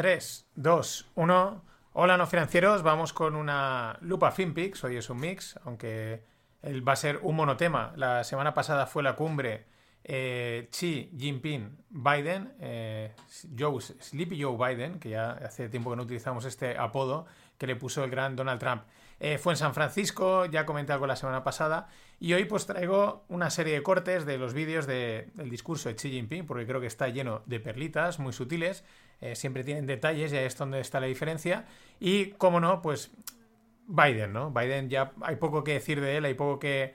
3, 2, 1. Hola, no financieros. Vamos con una lupa FinPix. Hoy es un mix, aunque él va a ser un monotema. La semana pasada fue la cumbre eh, Xi Jinping Biden, eh, Joe, Sleepy Joe Biden, que ya hace tiempo que no utilizamos este apodo que le puso el gran Donald Trump. Eh, fue en San Francisco, ya comenté algo la semana pasada, y hoy pues traigo una serie de cortes de los vídeos del discurso de Xi Jinping, porque creo que está lleno de perlitas muy sutiles, siempre tienen detalles, ya es donde está la diferencia, y como no, pues Biden, ¿no? Biden ya hay poco que decir de él, hay poco que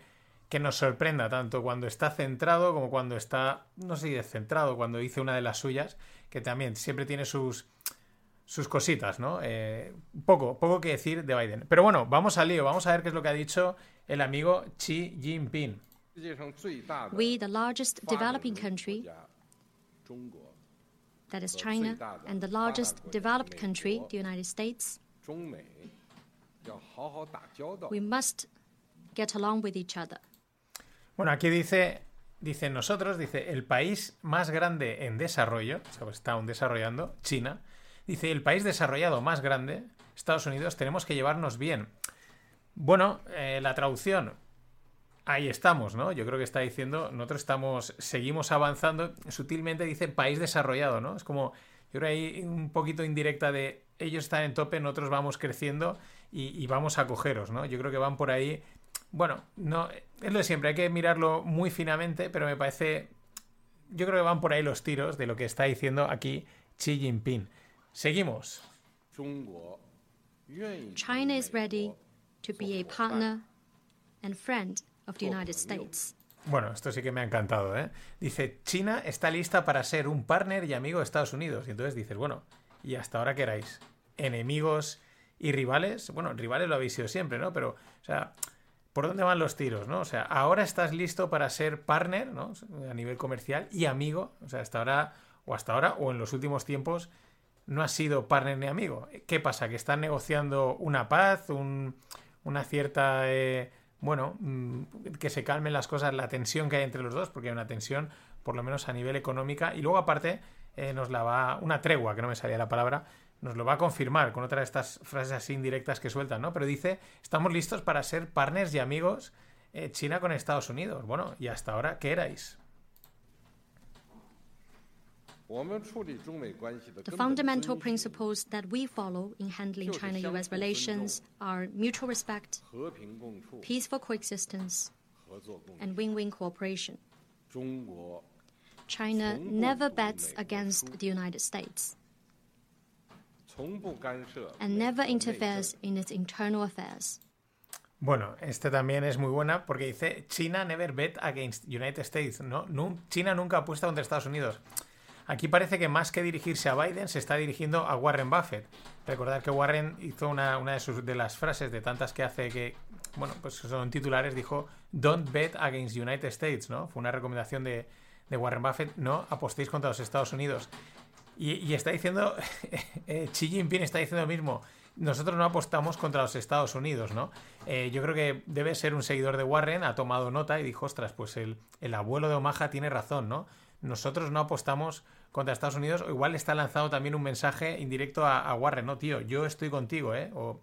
que nos sorprenda tanto cuando está centrado como cuando está, no sé si descentrado, cuando dice una de las suyas, que también siempre tiene sus, sus cositas, ¿no? Eh, poco, poco que decir de Biden. Pero bueno, vamos al lío, vamos a ver qué es lo que ha dicho el amigo Xi Jinping. We, the largest developing country, that is China, and the largest developed country, the United States, we must get along with each other. Bueno, aquí dice, dice nosotros, dice el país más grande en desarrollo, o sea, está aún desarrollando, China, dice el país desarrollado más grande, Estados Unidos, tenemos que llevarnos bien. Bueno, eh, la traducción, ahí estamos, ¿no? Yo creo que está diciendo, nosotros estamos, seguimos avanzando, sutilmente dice país desarrollado, ¿no? Es como, yo creo ahí un poquito indirecta de ellos están en tope, nosotros vamos creciendo y, y vamos a cogeros, ¿no? Yo creo que van por ahí bueno, no, es lo de siempre, hay que mirarlo muy finamente, pero me parece. Yo creo que van por ahí los tiros de lo que está diciendo aquí Xi Jinping. Seguimos. China is ready to be a partner and friend of the United States. Bueno, esto sí que me ha encantado, ¿eh? Dice, China está lista para ser un partner y amigo de Estados Unidos. Y entonces dices, bueno, ¿y hasta ahora qué erais? ¿Enemigos y rivales? Bueno, rivales lo habéis sido siempre, ¿no? Pero, o sea, por dónde van los tiros, ¿no? O sea, ahora estás listo para ser partner, ¿no? A nivel comercial y amigo. O sea, hasta ahora, o hasta ahora, o en los últimos tiempos, no has sido partner ni amigo. ¿Qué pasa? ¿Que están negociando una paz, una cierta. Eh, bueno, mm, que se calmen las cosas, la tensión que hay entre los dos, porque hay una tensión, por lo menos a nivel económica. Y luego, aparte, eh, nos la va. Una tregua, que no me salía la palabra nos lo va a confirmar con otra de estas frases así indirectas que sueltan, ¿no? Pero dice, estamos listos para ser partners y amigos eh, China con Estados Unidos. Bueno, y hasta ahora, ¿qué erais? The fundamental principles that we follow in handling China US relations are mutual respect, peaceful coexistence, and win win cooperation. China never bets against the United States. and never interferes in its internal affairs. Bueno, este también es muy buena porque dice China never bet against United States, ¿no? China nunca apuesta contra Estados Unidos. Aquí parece que más que dirigirse a Biden se está dirigiendo a Warren Buffett. Recordad que Warren hizo una, de, sus, las frases de tantas que hace que, bueno, pues son titulares, dijo Don't bet against United States, ¿no? Fue una recomendación de, de Warren Buffett, no apostéis contra los Estados Unidos. Y, está diciendo, eh, Xi Jinping está diciendo lo mismo. Nosotros no apostamos contra los Estados Unidos, ¿no? Eh, yo creo que debe ser un seguidor de Warren, ha tomado nota y dijo, ostras, pues el, el abuelo de Omaha tiene razón, ¿no? Nosotros no apostamos contra Estados Unidos, o igual está lanzado también un mensaje indirecto a, Warren, ¿no, tío? Yo estoy contigo, ¿eh? O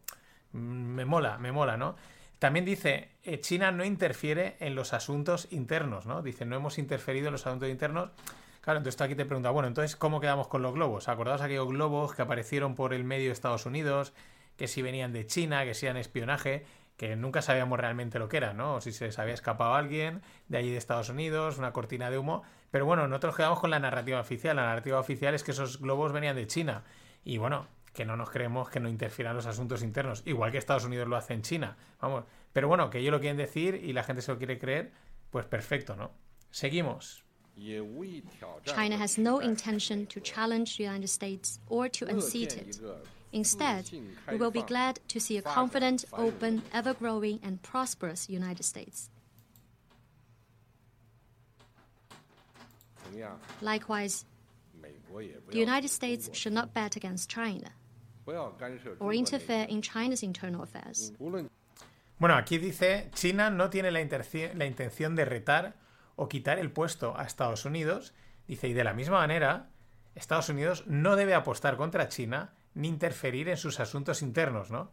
mm, me mola, me mola, ¿no? También dice, eh, China no interfiere en los asuntos internos, ¿no? Dice, no hemos interferido en los asuntos internos. Claro, entonces aquí te pregunta, bueno, entonces, ¿cómo quedamos con los globos? ¿Acordaos aquellos globos que aparecieron por el medio de Estados Unidos, que si venían de China, que si eran espionaje, que nunca sabíamos realmente lo que era, ¿no? O si se les había escapado alguien de allí de Estados Unidos, una cortina de humo. Pero bueno, nosotros quedamos con la narrativa oficial. La narrativa oficial es que esos globos venían de China. Y bueno, que no nos creemos que no interfieran los asuntos internos, igual que Estados Unidos lo hace en China. Vamos, pero bueno, que ellos lo quieren decir y la gente se lo quiere creer, pues perfecto, ¿no? Seguimos. China has no intention to challenge the United States or to unseat it. Instead, we will be glad to see a confident, open, ever growing, and prosperous United States. Likewise, the United States should not bet against China or interfere in China's internal affairs. Bueno, aquí dice, China no tiene la, la intención de retar o quitar el puesto a Estados Unidos. Dice, y de la misma manera, Estados Unidos no debe apostar contra China ni interferir en sus asuntos internos, ¿no?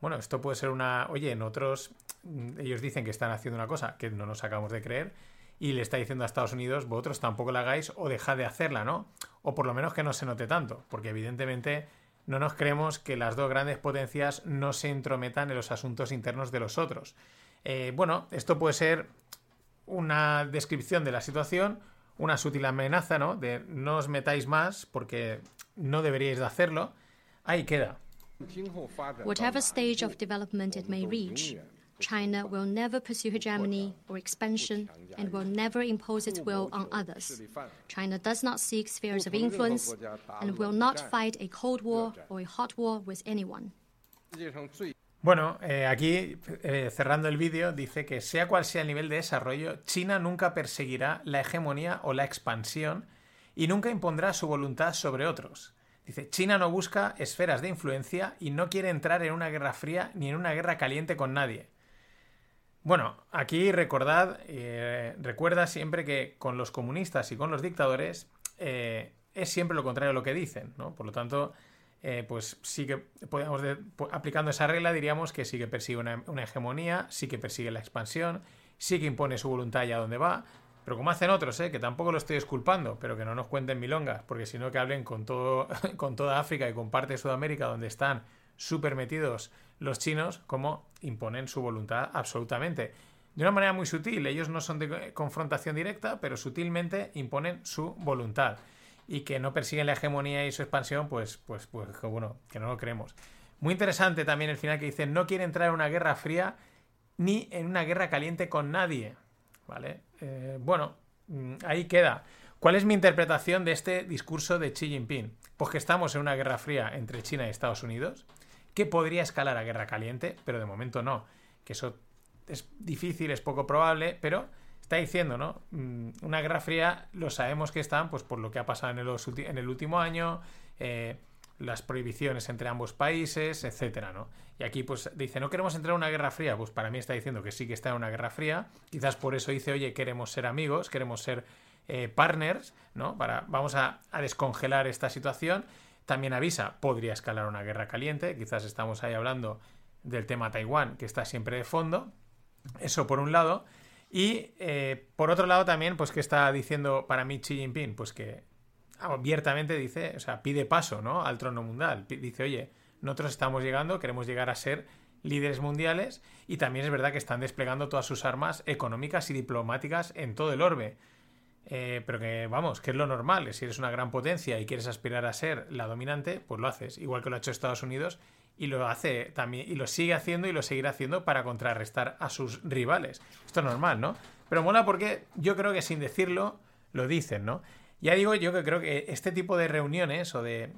Bueno, esto puede ser una... Oye, en otros... mm, Ellos dicen que están haciendo una cosa que no nos acabamos de creer y le está diciendo a Estados Unidos, vosotros tampoco la hagáis o dejad de hacerla, ¿no? O por lo menos que no se note tanto, porque evidentemente no nos creemos que las dos grandes potencias no se entrometan en los asuntos internos de los otros. Eh, bueno, esto puede ser una descripción de la situación, una sutil amenaza, ¿no? De no os metáis más porque no deberíais de hacerlo. Ahí queda. Whatever stage of development it may reach, China will never pursue hegemony or expansion and will never impose its will on others. China does not seek spheres of influence and will not fight a cold war or a hot war with anyone. Bueno, eh, aquí eh, cerrando el vídeo dice que sea cual sea el nivel de desarrollo, China nunca perseguirá la hegemonía o la expansión y nunca impondrá su voluntad sobre otros. Dice, China no busca esferas de influencia y no quiere entrar en una guerra fría ni en una guerra caliente con nadie. Bueno, aquí recordad, eh, recuerda siempre que con los comunistas y con los dictadores eh, es siempre lo contrario a lo que dicen, ¿no? Por lo tanto, eh, pues sí que podemos, de- po- aplicando esa regla, diríamos que sí que persigue una, una hegemonía, sí que persigue la expansión, sí que impone su voluntad allá donde va, pero como hacen otros, ¿eh? que tampoco lo estoy esculpando, pero que no nos cuenten milongas, porque si no que hablen con, todo, con toda África y con parte de Sudamérica donde están súper metidos los chinos, como imponen su voluntad absolutamente. De una manera muy sutil, ellos no son de confrontación directa, pero sutilmente imponen su voluntad. Y que no persiguen la hegemonía y su expansión, pues, pues, pues bueno, que no lo creemos. Muy interesante también el final que dice, no quiere entrar en una guerra fría ni en una guerra caliente con nadie. ¿Vale? Eh, bueno, mm, ahí queda. ¿Cuál es mi interpretación de este discurso de Xi Jinping? Pues que estamos en una guerra fría entre China y Estados Unidos, que podría escalar a guerra caliente, pero de momento no. Que eso es difícil, es poco probable, pero está diciendo, ¿no? Mm, Una guerra fría lo sabemos que están, pues por lo que ha pasado en el, en el último año, eh, las prohibiciones entre ambos países, etcétera, ¿no? Y aquí, pues, dice, no queremos entrar en una guerra fría. Pues para mí está diciendo que sí que está en una guerra fría. Quizás por eso dice, oye, queremos ser amigos, queremos ser eh, partners, ¿no? Para, vamos a, descongelar esta situación. También avisa, podría escalar una guerra caliente. Quizás estamos ahí hablando del tema Taiwán, que está siempre de fondo. Eso por un lado. Y eh, por otro lado también, pues que está diciendo para mí Xi Jinping, pues que abiertamente dice, o sea, pide paso, ¿no? Al trono mundial. Dice, oye, nosotros estamos llegando, queremos llegar a ser líderes mundiales y también es verdad que están desplegando todas sus armas económicas y diplomáticas en todo el orbe. Eh, pero que, vamos, que es lo normal. Si eres una gran potencia y quieres aspirar a ser la dominante, pues lo haces. Igual que lo ha hecho Estados Unidos y lo hace también, y lo sigue haciendo y lo seguirá haciendo para contrarrestar a sus rivales. Esto es normal, ¿no? Pero mola porque yo creo que sin decirlo, lo dicen, ¿no? Ya digo yo que creo que este tipo de reuniones o de,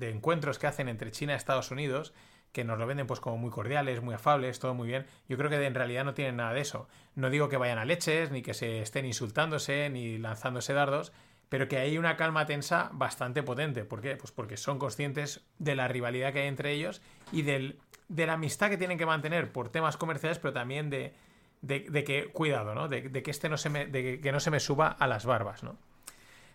encuentros que hacen entre China y Estados Unidos, que nos lo venden pues como muy cordiales, muy afables, todo muy bien, yo creo que en realidad no tienen nada de eso. No digo que vayan a leches, ni que se estén insultándose, ni lanzándose dardos, pero que hay una calma tensa bastante potente. ¿Por qué? Pues porque son conscientes de la rivalidad que hay entre ellos y del, de la amistad que tienen que mantener por temas comerciales, pero también de, de, que, cuidado, ¿no? De, de que este no se me, de que no se me suba a las barbas, ¿no?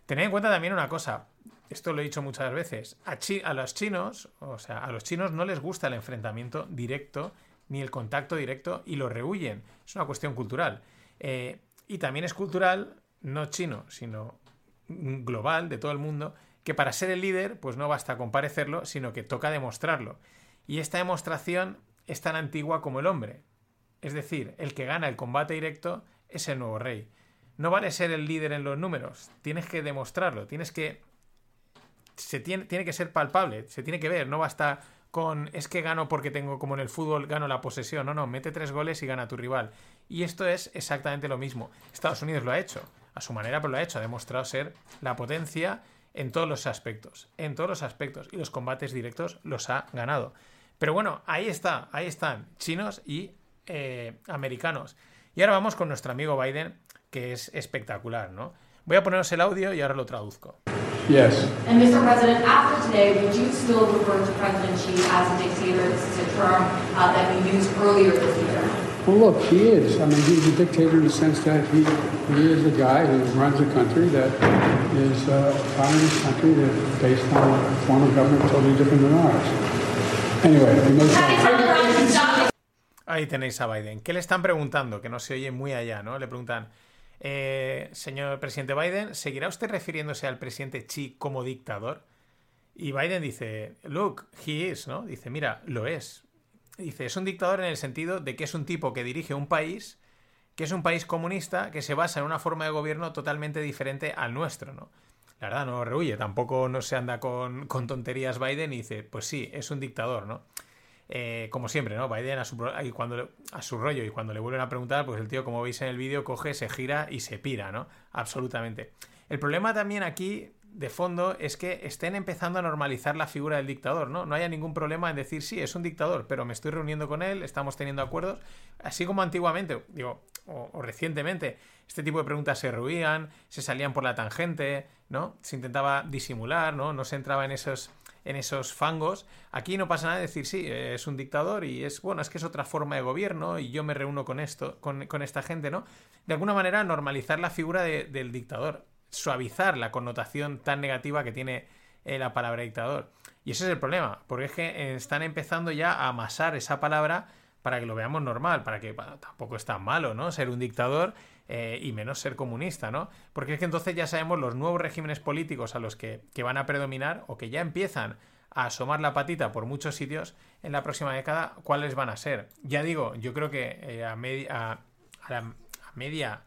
Tened en cuenta también una cosa, esto lo he dicho muchas veces, a, los chinos, o sea, a los chinos no les gusta el enfrentamiento directo ni el contacto directo y lo rehuyen. Es una cuestión cultural. Eh, y también es cultural, no chino, sino global, de todo el mundo, que para ser el líder, pues no basta con parecerlo, sino que toca demostrarlo. Y esta demostración es tan antigua como el hombre. Es decir, el que gana el combate directo es el nuevo rey. No vale ser el líder en los números, tienes que demostrarlo, tienes que... Se tiene, tiene que ser palpable, se tiene que ver, no basta con es que gano porque tengo como en el fútbol gano la posesión, no, no, mete tres goles y gana tu rival. Y esto es exactamente lo mismo. Estados Unidos lo ha hecho, a su manera, pero lo ha hecho, ha demostrado ser la potencia en todos los aspectos, en todos los aspectos, y los combates directos los ha ganado. Pero bueno, ahí está, ahí están, chinos y eh, americanos. Y ahora vamos con nuestro amigo Biden, que es espectacular, ¿no? Voy a poneros el audio y ahora lo traduzco. Yes. And Mr. President, after today, would you still refer to President Xi as a dictator? This is a term uh, that we used earlier this year. Well, look, he is. I mean, he's a dictator in the sense that he, he is a guy who runs a country that is uh, a communist country that's based on a form of government totally different than ours. Anyway, we move. Ahí tenéis a Biden. ¿Qué le están preguntando? Que no se oye muy allá, ¿no? Le preguntan, eh, señor presidente Biden, ¿seguirá usted refiriéndose al presidente Xi como dictador? Y Biden dice, look, he is, ¿no? Dice, mira, lo es. Dice, es un dictador en el sentido de que es un tipo que dirige un país, que es un país comunista, que se basa en una forma de gobierno totalmente diferente al nuestro, ¿no? La verdad, no rehuye, tampoco no se anda con, con tonterías Biden y dice, pues sí, es un dictador, ¿no? Eh, como siempre, ¿no? Biden a su, cuando, a su rollo y cuando le vuelven a preguntar, pues el tío, como veis en el vídeo, coge, se gira y se pira, ¿no? Absolutamente. El problema también aquí, de fondo, es que estén empezando a normalizar la figura del dictador, ¿no? No haya ningún problema en decir, sí, es un dictador, pero me estoy reuniendo con él, estamos teniendo acuerdos, así como antiguamente, digo, o, o recientemente, este tipo de preguntas se ruían, se salían por la tangente, ¿no? Se intentaba disimular, ¿no? No se entraba en esos en esos fangos. Aquí no pasa nada de decir, sí, es un dictador y es, bueno, es que es otra forma de gobierno y yo me reúno con esto, con, esta gente, ¿no? De alguna manera normalizar la figura del dictador, suavizar la connotación tan negativa que tiene eh, la palabra dictador. Y ese es el problema, porque es que están empezando ya a amasar esa palabra para que lo veamos normal, para que tampoco es tan malo, ¿no? Ser un dictador eh, y menos ser comunista, ¿no? Porque es que entonces ya sabemos los nuevos regímenes políticos a los que, van a predominar o que ya empiezan a asomar la patita por muchos sitios en la próxima década, cuáles van a ser. Ya digo, yo creo que eh, a, media, a, la, media,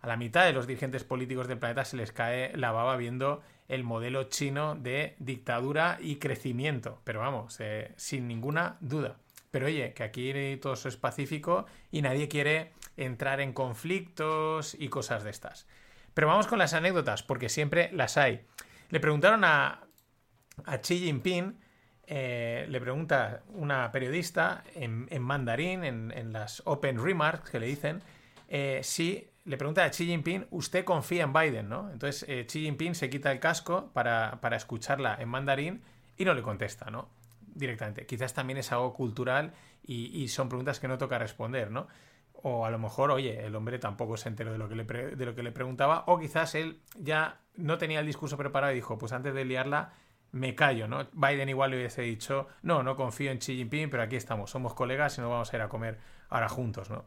a la mitad de los dirigentes políticos del planeta se les cae la baba viendo el modelo chino de dictadura y crecimiento, pero vamos, eh, sin ninguna duda. Pero oye, que aquí todo es pacífico y nadie quiere entrar en conflictos y cosas de estas. Pero vamos con las anécdotas, porque siempre las hay. Le preguntaron a, a Xi Jinping, eh, le pregunta una periodista en, mandarín, en, las open remarks que le dicen, eh, si le pregunta a Xi Jinping, usted confía en Biden, ¿no? Entonces eh, Xi Jinping se quita el casco para, para escucharla en mandarín y no le contesta, ¿no? Directamente. Quizás también es algo cultural y, son preguntas que no toca responder, ¿no? O a lo mejor, oye, el hombre tampoco se enteró de lo, que le de lo que le preguntaba, o quizás él ya no tenía el discurso preparado y dijo, pues antes de liarla, me callo, ¿no? Biden igual le hubiese dicho, no, no confío en Xi Jinping, pero aquí estamos, somos colegas y nos vamos a ir a comer ahora juntos, ¿no?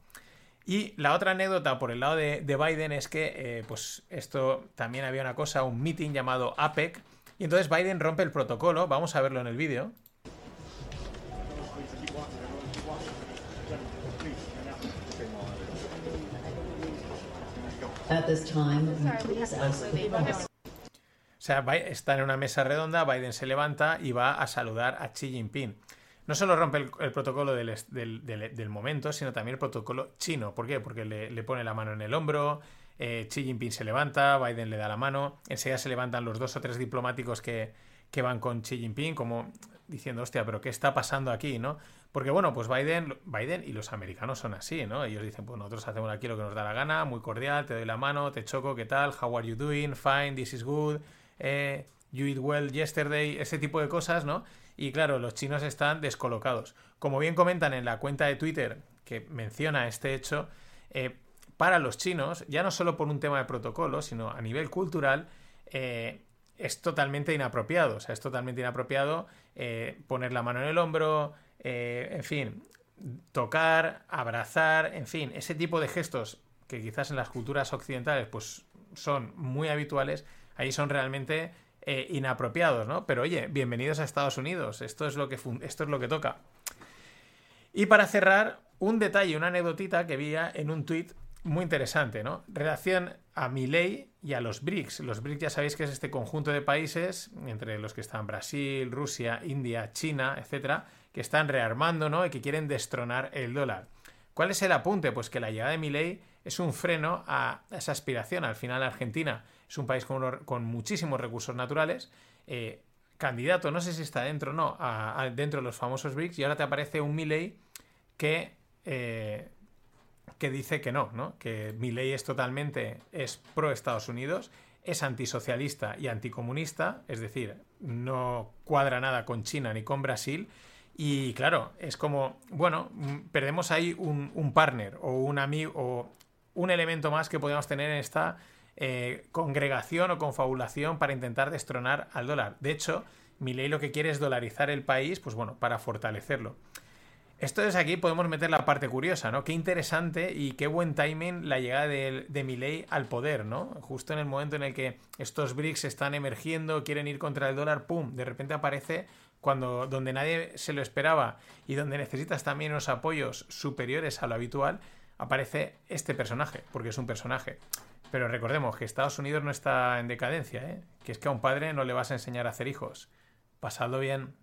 Y la otra anécdota por el lado de, Biden es que, eh, pues esto también había una cosa, un meeting llamado APEC, y entonces Biden rompe el protocolo, vamos a verlo en el vídeo. O sea, está en una mesa redonda, Biden se levanta y va a saludar a Xi Jinping. No solo rompe el, protocolo del, momento, sino también el protocolo chino. ¿Por qué? Porque le, pone la mano en el hombro, eh, Xi Jinping se levanta, Biden le da la mano, enseguida se levantan los dos o tres diplomáticos que, que van con Xi Jinping, como diciendo, hostia, pero ¿qué está pasando aquí, no? Porque bueno, pues Biden, Biden y los americanos son así, ¿no? Ellos dicen, pues nosotros hacemos aquí lo que nos da la gana, muy cordial, te doy la mano, te choco, ¿qué tal? How are you doing? Fine, this is good. Eh, you eat well yesterday, ese tipo de cosas, ¿no? Y claro, los chinos están descolocados. Como bien comentan en la cuenta de Twitter que menciona este hecho, eh, para los chinos, ya no solo por un tema de protocolo, sino a nivel cultural, eh, es totalmente inapropiado. O sea, es totalmente inapropiado poner la mano en el hombro, eh, en fin, tocar, abrazar, en fin, ese tipo de gestos que quizás en las culturas occidentales pues son muy habituales, ahí son realmente eh, inapropiados, ¿no? Pero oye, bienvenidos a Estados Unidos, esto es lo que, esto es lo que toca. Y para cerrar, un detalle, una anécdotita que vi en un tuit muy interesante, ¿no? Relación a Milei y a los BRICS. Los BRICS ya sabéis que es este conjunto de países, entre los que están Brasil, Rusia, India, China, etcétera, que están rearmando, ¿no? Y que quieren destronar el dólar. ¿Cuál es el apunte? Pues que la llegada de Milei es un freno a esa aspiración. Al final Argentina es un país con, muchísimos recursos naturales. Eh, candidato, no sé si está dentro o no, dentro de los famosos BRICS, y ahora te aparece un Milei que, eh, que dice que no, ¿no? que Milei es totalmente es pro Estados Unidos, es antisocialista y anticomunista, es decir, no cuadra nada con China ni con Brasil, Y claro, es como, bueno, mm, perdemos ahí un, un partner o un amigo o un elemento más que podemos tener en esta eh, congregación o confabulación para intentar destronar al dólar. De hecho, mi ley lo que quiere es dolarizar el país, pues bueno, para fortalecerlo. Esto es aquí, podemos meter la parte curiosa, ¿no? Qué interesante y qué buen timing la llegada de, de al poder, ¿no? Justo en el momento en el que estos BRICS están emergiendo, quieren ir contra el dólar, ¡pum! De repente aparece cuando donde nadie se lo esperaba y donde necesitas también unos apoyos superiores a lo habitual, aparece este personaje, porque es un personaje. Pero recordemos que Estados Unidos no está en decadencia, ¿eh? que es que a un padre no le vas a enseñar a hacer hijos. Pasadlo bien.